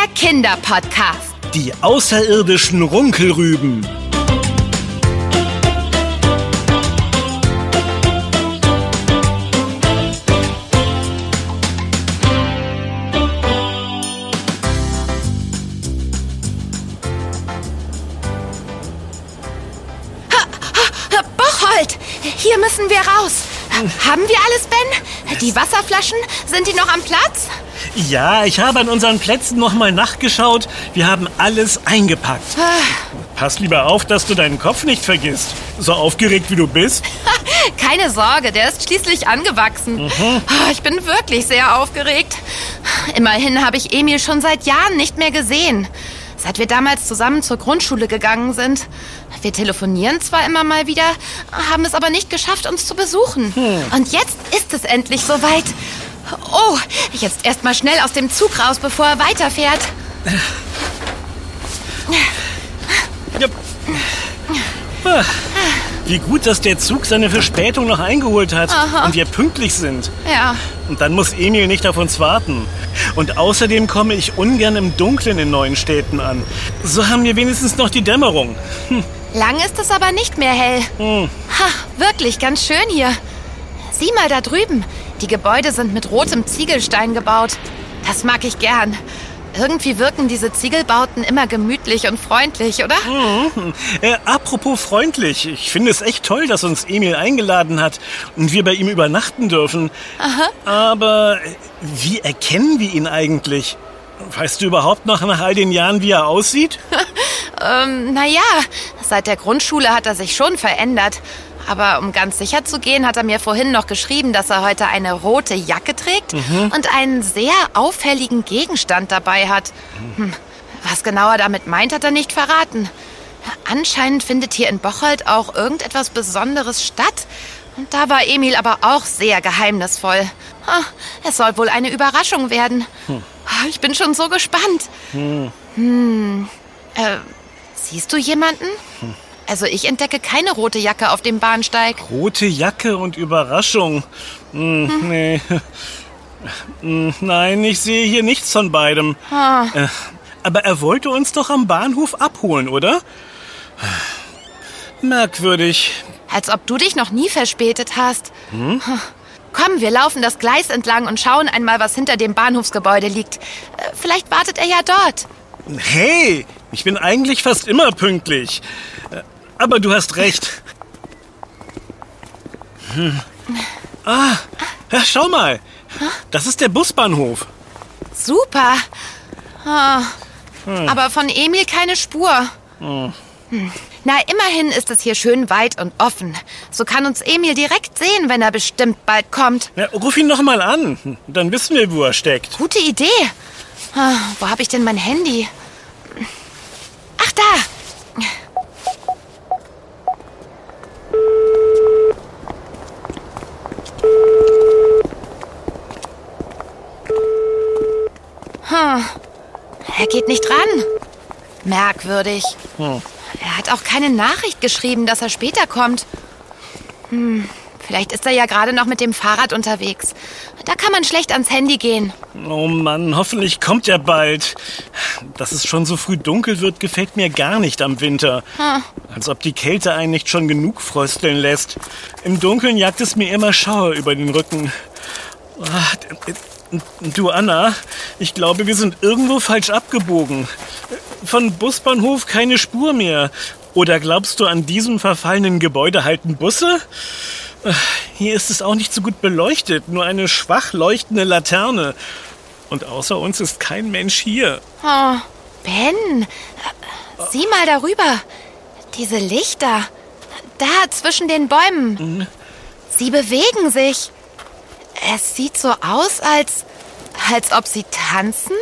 Der Kinderpodcast. Die außerirdischen Runkelrüben. Bocholt, hier müssen wir raus. Haben wir alles, Ben? Die Wasserflaschen, sind die noch am Platz? Ja, ich habe an unseren Plätzen nochmal nachgeschaut. Wir haben alles eingepackt. Pass lieber auf, dass du deinen Kopf nicht vergisst. So aufgeregt wie du bist. Keine Sorge, der ist schließlich angewachsen. Ah, Ich bin wirklich sehr aufgeregt. Immerhin habe ich Emil schon seit Jahren nicht mehr gesehen. Seit wir damals zusammen zur Grundschule gegangen sind. Wir telefonieren zwar immer mal wieder, haben es aber nicht geschafft, uns zu besuchen. Und jetzt ist es endlich soweit. Oh, jetzt erst mal schnell aus dem Zug raus, bevor er weiterfährt. Ja. Ah, Wie gut, dass der Zug seine Verspätung noch eingeholt hat und wir pünktlich sind. Ja, Und dann muss Emil nicht auf uns warten. Und außerdem komme ich ungern im Dunkeln in neuen Städten an. So haben wir wenigstens noch die Dämmerung. lang ist es aber nicht mehr hell. Ha, wirklich ganz schön hier. Sieh mal da drüben. Die Gebäude sind mit rotem Ziegelstein gebaut. Das mag ich gern. Irgendwie wirken diese Ziegelbauten immer gemütlich und freundlich, oder? Äh, apropos freundlich, ich finde es echt toll, dass uns Emil eingeladen hat und wir bei ihm übernachten dürfen. Aber äh, wie erkennen wir ihn eigentlich? Weißt du überhaupt noch nach all den Jahren, wie er aussieht? Ähm, naja, seit der Grundschule hat er sich schon verändert. Aber um ganz sicher zu gehen, hat er mir vorhin noch geschrieben, dass er heute eine rote Jacke trägt und einen sehr auffälligen Gegenstand dabei hat. Hm. Was genau er damit meint, hat er nicht verraten. Anscheinend findet hier in Bocholt auch irgendetwas Besonderes statt. Und da war Emil aber auch sehr geheimnisvoll. Es soll wohl eine Überraschung werden. Ah, Ich bin schon so gespannt. Hm. Äh, siehst du jemanden? Also ich entdecke keine rote Jacke auf dem Bahnsteig. Rote Jacke und Überraschung. Hm, Nee. Hm, Nein, ich sehe hier nichts von beidem. Ah, Äh, Aber er wollte uns doch am Bahnhof abholen, oder? Merkwürdig. als ob du dich noch nie verspätet hast. Komm, wir laufen das Gleis entlang und schauen einmal, was hinter dem Bahnhofsgebäude liegt. Äh, Vielleicht wartet er ja dort. Hey, ich bin eigentlich fast immer pünktlich. Aber du hast recht. Hm. Ah, ja, schau mal. Das ist der Busbahnhof. Super. Ah, Aber von Emil keine Spur. Hm. Na, immerhin ist es hier schön weit und offen. So kann uns Emil direkt sehen, wenn er bestimmt bald kommt. Ja, ruf ihn noch mal an. Dann wissen wir, wo er steckt. Gute Idee. Ah, wo habe ich denn mein Handy? Ach, da. Er geht nicht ran. Merkwürdig. Er hat auch keine Nachricht geschrieben, dass er später kommt. Hm. Vielleicht ist er ja gerade noch mit dem Fahrrad unterwegs. Da kann man schlecht ans Handy gehen. Oh Mann, hoffentlich kommt er bald. Dass es schon so früh dunkel wird, gefällt mir gar nicht am Winter. Als ob die Kälte einen nicht schon genug frösteln lässt. Im Dunkeln jagt es mir immer Schauer über den Rücken. Du Anna, ich glaube, wir sind irgendwo falsch abgebogen. Von Busbahnhof keine Spur mehr. Oder glaubst du, an diesem verfallenen Gebäude halten Busse? Hier ist es auch nicht so gut beleuchtet, nur eine schwach leuchtende Laterne. Und außer uns ist kein Mensch hier. Oh, Ben, sieh mal darüber. Diese Lichter. Da zwischen den Bäumen. Sie bewegen sich. Es sieht so aus, als, als ob sie tanzen.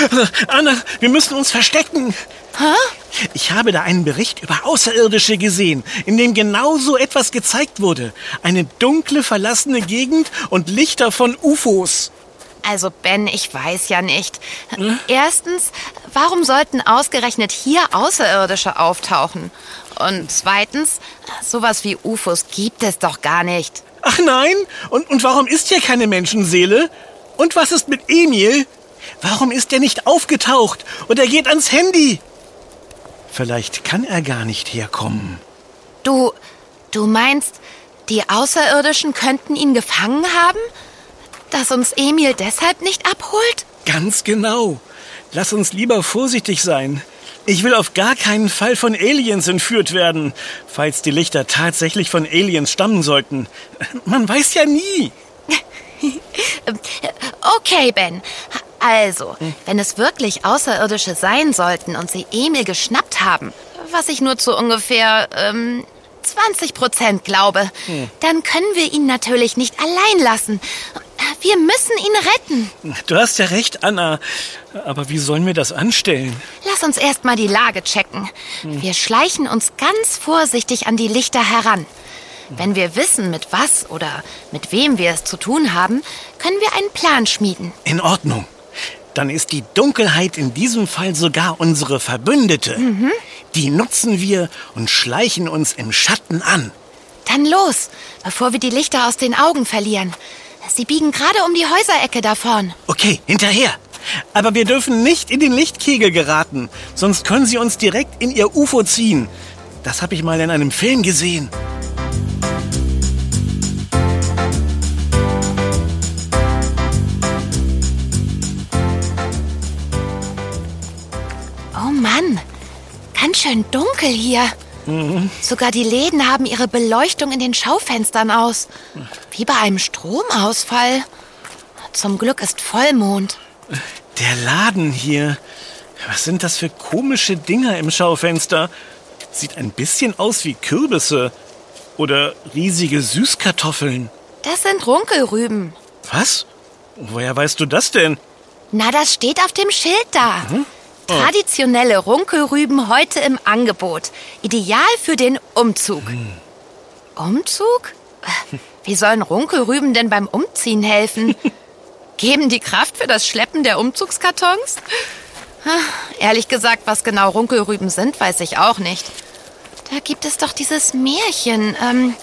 Anna, wir müssen uns verstecken. Hä? Ich habe da einen Bericht über Außerirdische gesehen, in dem genau so etwas gezeigt wurde. Eine dunkle, verlassene Gegend und Lichter von UFOs. Also Ben, ich weiß ja nicht. Erstens, warum sollten ausgerechnet hier Außerirdische auftauchen? Und zweitens, sowas wie UFOs gibt es doch gar nicht. Ach nein? Und, und warum ist hier keine Menschenseele? Und was ist mit Emil? Warum ist er nicht aufgetaucht und er geht ans Handy? Vielleicht kann er gar nicht herkommen. Du, du meinst, die Außerirdischen könnten ihn gefangen haben? Dass uns Emil deshalb nicht abholt? Ganz genau. Lass uns lieber vorsichtig sein. Ich will auf gar keinen Fall von Aliens entführt werden, falls die Lichter tatsächlich von Aliens stammen sollten. Man weiß ja nie. okay, Ben. Also, wenn es wirklich Außerirdische sein sollten und sie Emil geschnappt haben, was ich nur zu ungefähr ähm, 20 Prozent glaube, hm. dann können wir ihn natürlich nicht allein lassen. Wir müssen ihn retten. Du hast ja recht, Anna. Aber wie sollen wir das anstellen? Lass uns erst mal die Lage checken. Hm. Wir schleichen uns ganz vorsichtig an die Lichter heran. Wenn wir wissen, mit was oder mit wem wir es zu tun haben, können wir einen Plan schmieden. In Ordnung. Dann ist die Dunkelheit in diesem Fall sogar unsere Verbündete. Mhm. Die nutzen wir und schleichen uns im Schatten an. Dann los, bevor wir die Lichter aus den Augen verlieren. Sie biegen gerade um die Häuserecke da vorn. Okay, hinterher. Aber wir dürfen nicht in den Lichtkegel geraten, sonst können sie uns direkt in ihr UFO ziehen. Das habe ich mal in einem Film gesehen. Oh Mann, ganz schön dunkel hier. Mhm. Sogar die Läden haben ihre Beleuchtung in den Schaufenstern aus. Wie bei einem Stromausfall. Zum Glück ist Vollmond. Der Laden hier. Was sind das für komische Dinger im Schaufenster? Sieht ein bisschen aus wie Kürbisse. Oder riesige Süßkartoffeln. Das sind Runkelrüben. Was? Woher weißt du das denn? Na, das steht auf dem Schild da. Mhm. Traditionelle Runkelrüben heute im Angebot. Ideal für den Umzug. Hm. Umzug? Wie sollen Runkelrüben denn beim Umziehen helfen? Geben die Kraft für das Schleppen der Umzugskartons? Ehrlich gesagt, was genau Runkelrüben sind, weiß ich auch nicht. Da gibt es doch dieses Märchen. Ähm,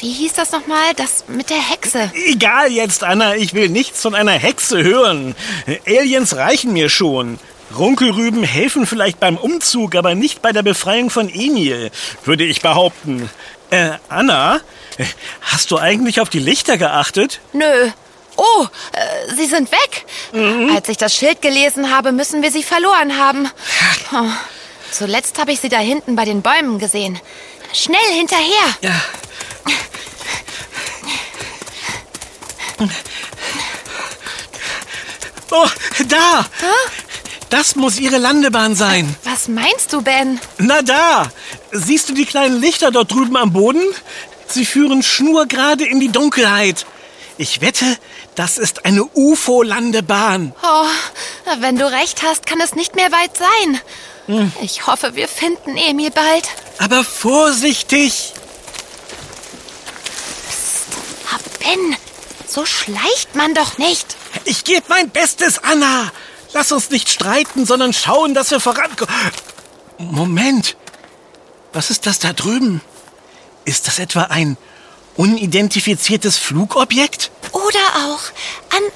wie hieß das nochmal? Das mit der Hexe. Egal jetzt, Anna. Ich will nichts von einer Hexe hören. Aliens reichen mir schon. Runkelrüben helfen vielleicht beim Umzug, aber nicht bei der Befreiung von Emil, würde ich behaupten. Äh, Anna, hast du eigentlich auf die Lichter geachtet? Nö. Oh, äh, sie sind weg. Mhm. Als ich das Schild gelesen habe, müssen wir sie verloren haben. Oh, zuletzt habe ich sie da hinten bei den Bäumen gesehen. Schnell hinterher. Ja. Oh, da! Huh? Das muss ihre Landebahn sein. Was meinst du, Ben? Na da! Siehst du die kleinen Lichter dort drüben am Boden? Sie führen schnurgerade in die Dunkelheit. Ich wette, das ist eine UFO-Landebahn. Oh, wenn du recht hast, kann es nicht mehr weit sein. Hm. Ich hoffe, wir finden Emil bald. Aber vorsichtig! Psst, Ben, so schleicht man doch nicht. Ich gebe mein Bestes, Anna. Lass uns nicht streiten, sondern schauen, dass wir vorankommen. Moment. Was ist das da drüben? Ist das etwa ein unidentifiziertes Flugobjekt? Oder auch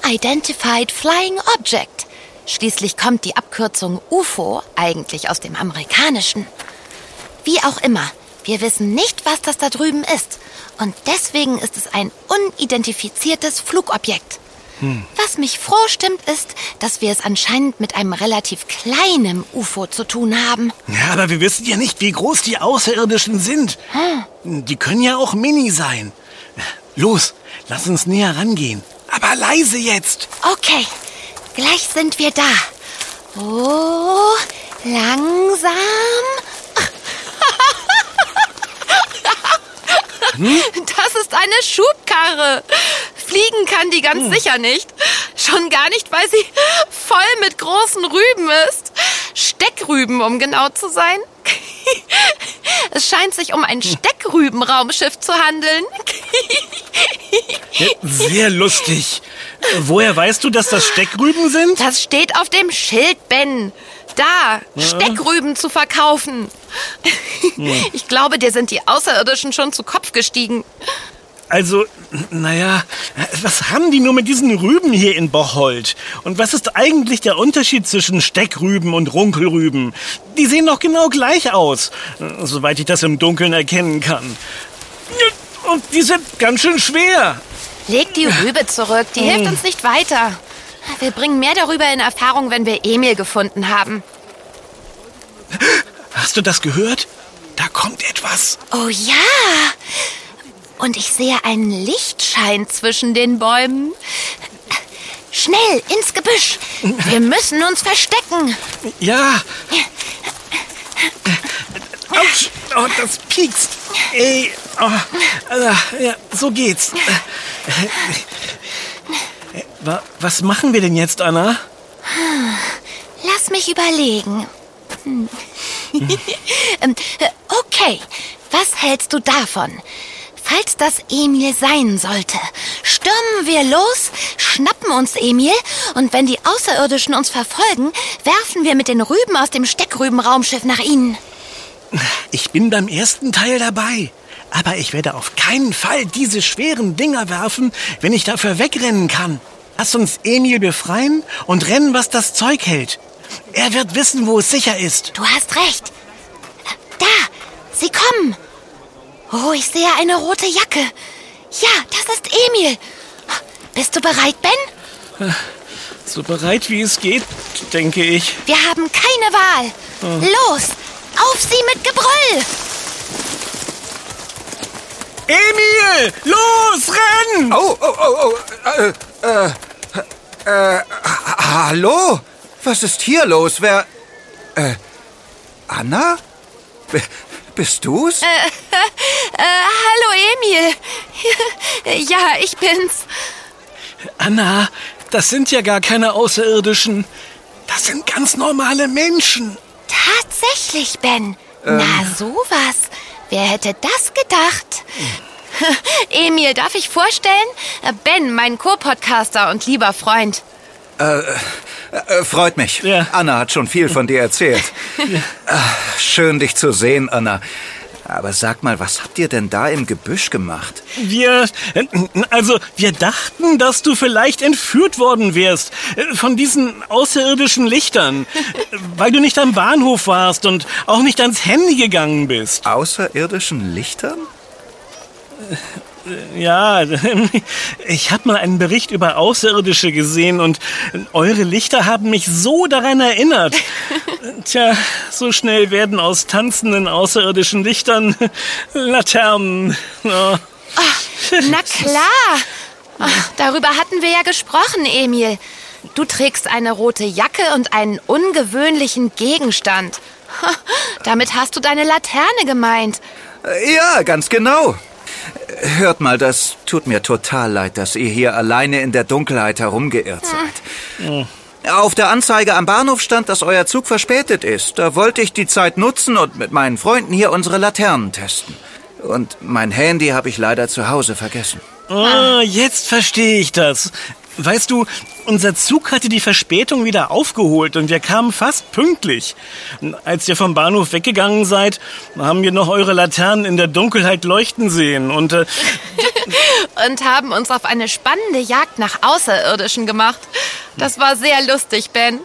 Unidentified Flying Object. Schließlich kommt die Abkürzung UFO eigentlich aus dem Amerikanischen. Wie auch immer, wir wissen nicht, was das da drüben ist. Und deswegen ist es ein unidentifiziertes Flugobjekt. Hm. Was mich froh stimmt, ist, dass wir es anscheinend mit einem relativ kleinen UFO zu tun haben. Ja, aber wir wissen ja nicht, wie groß die Außerirdischen sind. Hm. Die können ja auch mini sein. Los, lass uns näher rangehen. Aber leise jetzt. Okay, gleich sind wir da. Oh, langsam. Hm? Das ist eine Schubkarre. Fliegen kann die ganz hm. sicher nicht. Schon gar nicht, weil sie voll mit großen Rüben ist. Steckrüben, um genau zu sein. Es scheint sich um ein hm. Steckrübenraumschiff zu handeln. Sehr lustig. Woher weißt du, dass das Steckrüben sind? Das steht auf dem Schild, Ben. Da, Steckrüben zu verkaufen. Ich glaube, dir sind die Außerirdischen schon zu Kopf gestiegen. Also, naja, was haben die nur mit diesen Rüben hier in Bocholt? Und was ist eigentlich der Unterschied zwischen Steckrüben und Runkelrüben? Die sehen doch genau gleich aus, soweit ich das im Dunkeln erkennen kann. Und die sind ganz schön schwer. Leg die Rübe zurück, die hilft uns nicht weiter. Wir bringen mehr darüber in Erfahrung, wenn wir Emil gefunden haben. Hast du das gehört? Da kommt etwas. Oh ja. Und ich sehe einen Lichtschein zwischen den Bäumen. Schnell, ins Gebüsch. Wir müssen uns verstecken. Ja. Autsch, oh, das piekst. Ey, oh, äh, ja, so geht's. Äh, was machen wir denn jetzt, Anna? Lass mich überlegen. Hm. Ähm, okay, was hältst du davon? Falls das Emil sein sollte, stürmen wir los, schnappen uns Emil und wenn die Außerirdischen uns verfolgen, werfen wir mit den Rüben aus dem Steckrübenraumschiff nach ihnen. Ich bin beim ersten Teil dabei. Aber ich werde auf keinen Fall diese schweren Dinger werfen, wenn ich dafür wegrennen kann. Lass uns Emil befreien und rennen, was das Zeug hält. Er wird wissen, wo es sicher ist. Du hast recht. Da, sie kommen. Oh, ich sehe eine rote Jacke. Ja, das ist Emil. Bist du bereit, Ben? So bereit wie es geht, denke ich. Wir haben keine Wahl. Oh. Los, auf sie mit Gebrüll! Emil, los, renn! Oh, oh, oh, oh, äh, äh, äh, hallo? Was ist hier los? Wer, äh, Anna? Bist du's? Äh, äh, hallo, Emil. ja, ich bin's. Anna, das sind ja gar keine Außerirdischen. Das sind ganz normale Menschen. Tatsächlich, Ben. Ähm. Na, sowas. Wer hätte das gedacht? Emil, darf ich vorstellen? Ben, mein Co-Podcaster und lieber Freund. Äh, äh, freut mich. Ja. Anna hat schon viel von dir erzählt. ja. Ach, schön, dich zu sehen, Anna. Aber sag mal, was habt ihr denn da im Gebüsch gemacht? Wir, also, wir dachten, dass du vielleicht entführt worden wärst von diesen außerirdischen Lichtern, weil du nicht am Bahnhof warst und auch nicht ans Handy gegangen bist. Außerirdischen Lichtern? Ja, ich habe mal einen Bericht über Außerirdische gesehen und eure Lichter haben mich so daran erinnert. Tja, so schnell werden aus tanzenden außerirdischen Lichtern Laternen. Oh. Ach, na klar. Ach, darüber hatten wir ja gesprochen, Emil. Du trägst eine rote Jacke und einen ungewöhnlichen Gegenstand. Damit hast du deine Laterne gemeint. Ja, ganz genau. Hört mal, das tut mir total leid, dass ihr hier alleine in der Dunkelheit herumgeirrt seid. Hm. Auf der Anzeige am Bahnhof stand, dass euer Zug verspätet ist. Da wollte ich die Zeit nutzen und mit meinen Freunden hier unsere Laternen testen. Und mein Handy habe ich leider zu Hause vergessen. Ah, jetzt verstehe ich das. Weißt du, unser Zug hatte die Verspätung wieder aufgeholt und wir kamen fast pünktlich. Als ihr vom Bahnhof weggegangen seid, haben wir noch eure Laternen in der Dunkelheit leuchten sehen und äh, und haben uns auf eine spannende Jagd nach Außerirdischen gemacht. Das war sehr lustig, Ben.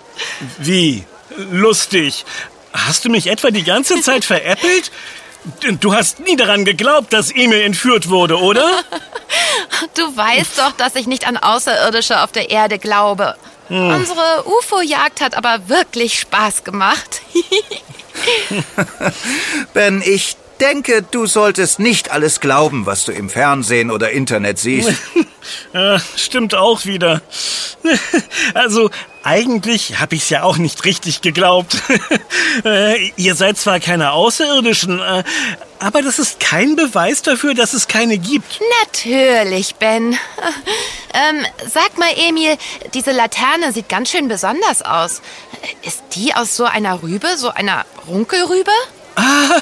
Wie? Lustig? Hast du mich etwa die ganze Zeit veräppelt? Du hast nie daran geglaubt, dass Emil entführt wurde, oder? Du weißt doch, dass ich nicht an Außerirdische auf der Erde glaube. Hm. Unsere UFO-Jagd hat aber wirklich Spaß gemacht. ben, ich denke, du solltest nicht alles glauben, was du im Fernsehen oder Internet siehst. ja, stimmt auch wieder. Also, eigentlich habe ich es ja auch nicht richtig geglaubt. Äh, ihr seid zwar keine Außerirdischen, äh, aber das ist kein Beweis dafür, dass es keine gibt. Natürlich, Ben. Ähm, sag mal, Emil, diese Laterne sieht ganz schön besonders aus. Ist die aus so einer Rübe, so einer Runkelrübe? Ah,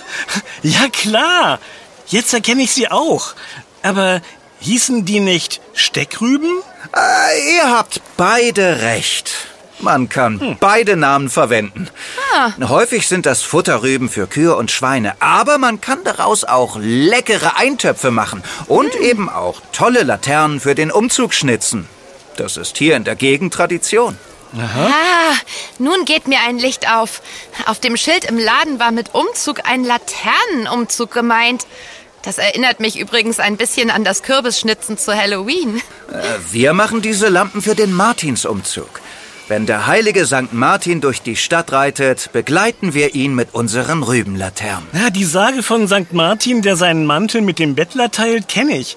ja klar. Jetzt erkenne ich sie auch. Aber hießen die nicht Steckrüben? Äh, ihr habt beide recht. Man kann hm. beide Namen verwenden. Ah. Häufig sind das Futterrüben für Kühe und Schweine, aber man kann daraus auch leckere Eintöpfe machen und hm. eben auch tolle Laternen für den Umzug schnitzen. Das ist hier in der Gegend Tradition. Aha. Ah, nun geht mir ein Licht auf. Auf dem Schild im Laden war mit Umzug ein Laternenumzug gemeint. Das erinnert mich übrigens ein bisschen an das Kürbisschnitzen zu Halloween. Äh, wir machen diese Lampen für den Martinsumzug. Wenn der heilige St. Martin durch die Stadt reitet, begleiten wir ihn mit unseren Rübenlaternen. Ja, die Sage von St. Martin, der seinen Mantel mit dem Bettler teilt, kenne ich.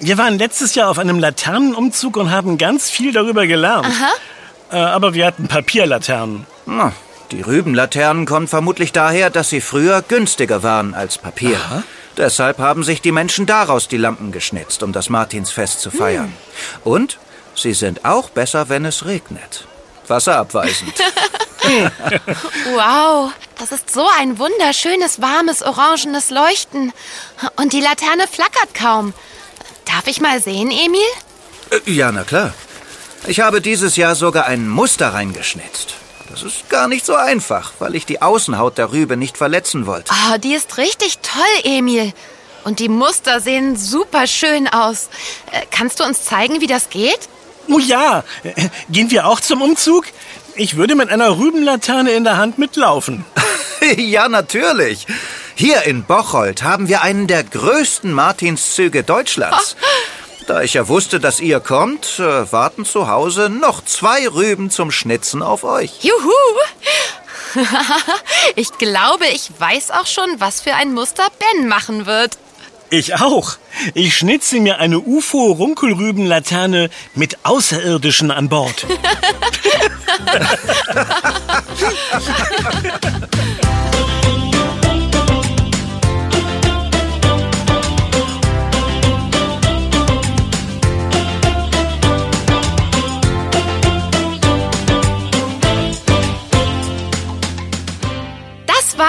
Wir waren letztes Jahr auf einem Laternenumzug und haben ganz viel darüber gelernt. Aha. Äh, aber wir hatten Papierlaternen. Na, die Rübenlaternen kommen vermutlich daher, dass sie früher günstiger waren als Papier. Aha. Deshalb haben sich die Menschen daraus die Lampen geschnitzt, um das Martinsfest zu feiern. Hm. Und sie sind auch besser, wenn es regnet. Wasserabweisend. wow, das ist so ein wunderschönes, warmes, orangenes Leuchten. Und die Laterne flackert kaum. Darf ich mal sehen, Emil? Äh, ja, na klar. Ich habe dieses Jahr sogar ein Muster reingeschnitzt. Das ist gar nicht so einfach, weil ich die Außenhaut der Rübe nicht verletzen wollte. Oh, die ist richtig toll, Emil. Und die Muster sehen super schön aus. Äh, kannst du uns zeigen, wie das geht? Oh ja. Äh, gehen wir auch zum Umzug? Ich würde mit einer Rübenlaterne in der Hand mitlaufen. ja, natürlich. Hier in Bocholt haben wir einen der größten Martinszüge Deutschlands. Da ich ja wusste, dass ihr kommt, äh, warten zu Hause noch zwei Rüben zum Schnitzen auf euch. Juhu! ich glaube, ich weiß auch schon, was für ein Muster Ben machen wird. Ich auch. Ich schnitze mir eine UFO-Runkelrübenlaterne mit Außerirdischen an Bord.